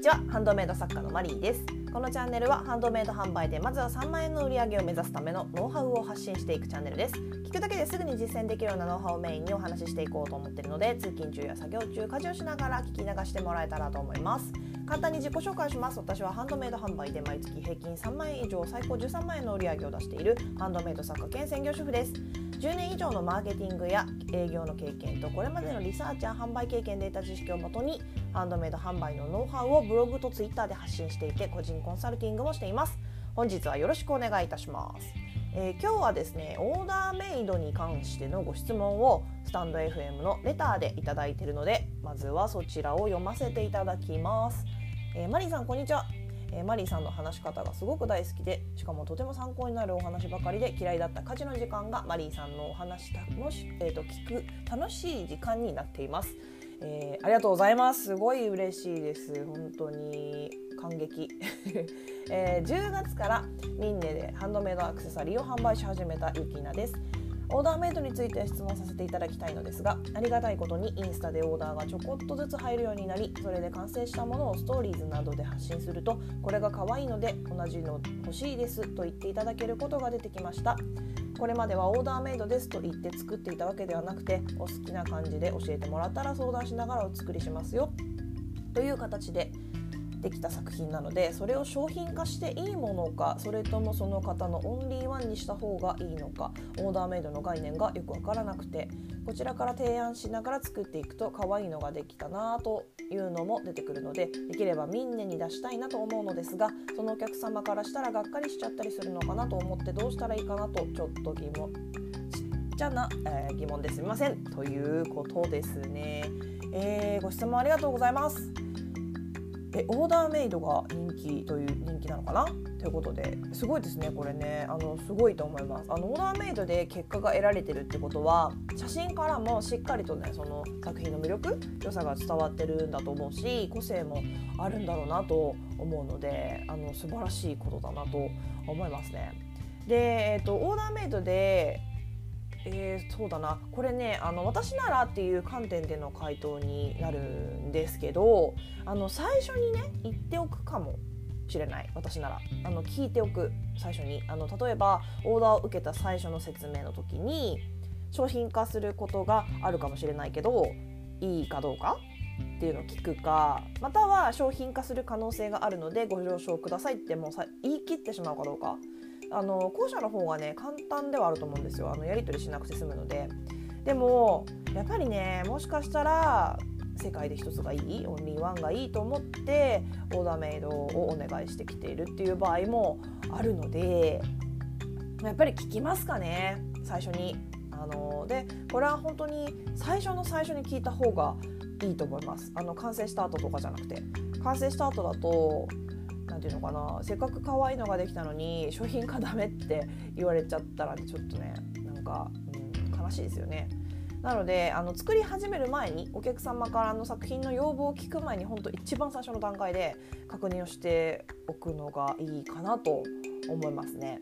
にちは。ハンドメイド作家のマリーです。このチャンネルはハンドメイド販売でまずは3万円の売り上げを目指すためのノウハウを発信していくチャンネルです。聞くだけですぐに実践できるようなノウハウをメインにお話ししていこうと思っているので通勤中や作業中家事をしながら聞き流してもらえたらと思います。簡単に自己紹介します。私はハンドメイド販売で毎月平均3万円以上最高13万円の売り上げを出しているハンドメイド作家兼専業主婦です。10年以上のマーケティングや営業の経験とこれまでのリサーチや販売経験で得た知識をもとにハンドメイド販売のノウハウをブログとツイッターで発信していて個人コンサルティングもしています。本日はよろしくお願いいたします、えー、今日はですねオーダーメイドに関してのご質問をスタンド FM のレターでいただいているのでまずはそちらを読ませていただきます、えー、マリーさんこんにちは。えー、マリーさんの話し方がすごく大好きでしかもとても参考になるお話ばかりで嫌いだった家事の時間がマリーさんのお話楽し、えーと聞く楽しい時間になっています、えー、ありがとうございます。すごい嬉しいです。本当に。感激、えー、10月からミンネでハンドメイドアクセサリーを販売し始めたユキナです。オーダーメイドについて質問させていただきたいのですがありがたいことにインスタでオーダーがちょこっとずつ入るようになりそれで完成したものをストーリーズなどで発信するとこれが可愛いので同じの欲しいですと言っていただけることが出てきました。これまではオーダーメイドですと言って作っていたわけではなくてお好きな感じで教えてもらったら相談しながらお作りしますよ。という形でできた作品なのでそれを商品化していいものかそれともその方のオンリーワンにした方がいいのかオーダーメイドの概念がよく分からなくてこちらから提案しながら作っていくと可愛いのができたなというのも出てくるのでできればみんなに出したいなと思うのですがそのお客様からしたらがっかりしちゃったりするのかなと思ってどうしたらいいかなとちょっと疑問ちっちゃな、えー、疑問ですみません。ということですね、えー、ご質問ありがとうございます。えオーダーメイドが人気という人気なのかな？ということですごいですねこれね。あのすごいと思います。あのオーダーメイドで結果が得られてるってことは写真からもしっかりとねその作品の魅力良さが伝わってるんだと思うし個性もあるんだろうなと思うのであの素晴らしいことだなと思いますね。で、えーと、とオーダーメイドでえー、そうだな。これねあの私ならっていう観点での回答になるんですけどあの最初にね言っておくかもしれない。私なら。あの聞いておく。最初に。あの例えばオーダーを受けた最初の説明の時に商品化することがあるかもしれないけどいいかどうかっていうのを聞くかまたは商品化する可能性があるのでご了承くださいってもうさ言い切ってしまうかどうかあの後者の方がね簡単ではあると思うんですよ。あのやり取りしなくて済むので。でもやっぱりねもしかしたら世界で一つがいいオンリーワンがいいと思ってオーダーメイドをお願いしてきているっていう場合もあるのでやっぱり聞きますかね最初に。あのでこれは本当に最初の最初に聞いた方がいいと思います。あの完成した後とかじゃなくて。完成した後だと何て言うのかなせっかく可愛いのができたのに商品化ダメって言われちゃったらちょっとねなんか、うん、悲しいですよね。なのであの作り始める前にお客様からの作品の要望を聞く前に本当一番最初の段階で確認をしておくのがいいかなと思いますね。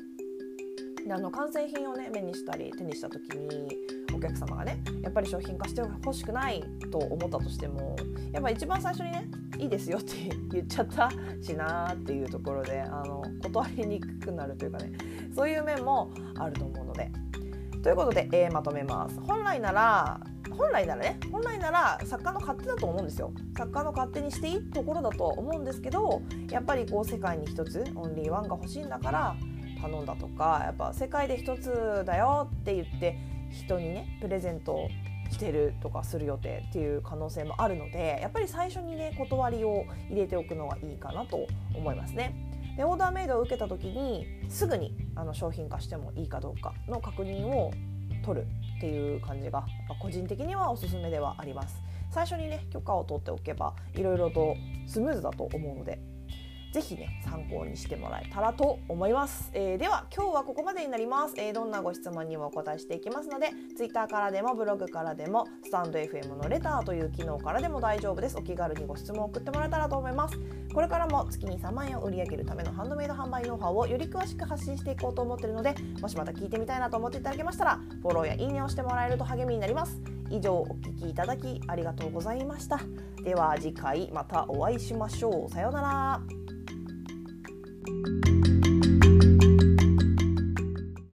であの完成品をね目にしたり手にした時にお客様がねやっぱり商品化してほしくないと思ったとしてもやっぱ一番最初にねいいですよって言っちゃったしなーっていうところであの断りにくくなるというかねそういう面もあると思うので。ということで、えー、まとめます。本来なら本来ならね本来なら作家の勝手だと思うんですよ作家の勝手にしていいところだと思うんですけどやっぱりこう世界に一つオンリーワンが欲しいんだから頼んだとかやっぱ世界で一つだよって言って人にねプレゼントしてるとかする予定っていう可能性もあるのでやっぱり最初にね断りを入れておくのがいいかなと思いますね。でオーダーメイドを受けた時にすぐにあの商品化してもいいかどうかの確認を取るっていう感じが、ま個人的にはおすすめではあります。最初にね許可を取っておけばいろいろとスムーズだと思うのでぜひね参考にしてもらえたらと思います、えー、では今日はここまでになります、えー、どんなご質問にもお答えしていきますので Twitter からでもブログからでもスタンド FM のレターという機能からでも大丈夫です。お気軽にご質問を送ってもらえたらと思います。これからも月に3万円を売り上げるためのハンドメイド販売ノウハウをより詳しく発信していこうと思っているのでもしまた聞いてみたいなと思っていただけましたらフォローやいいねをしてもらえると励みになります。以上お聞きいただきありがとうございました。では次回またお会いしましょう。さようなら。Música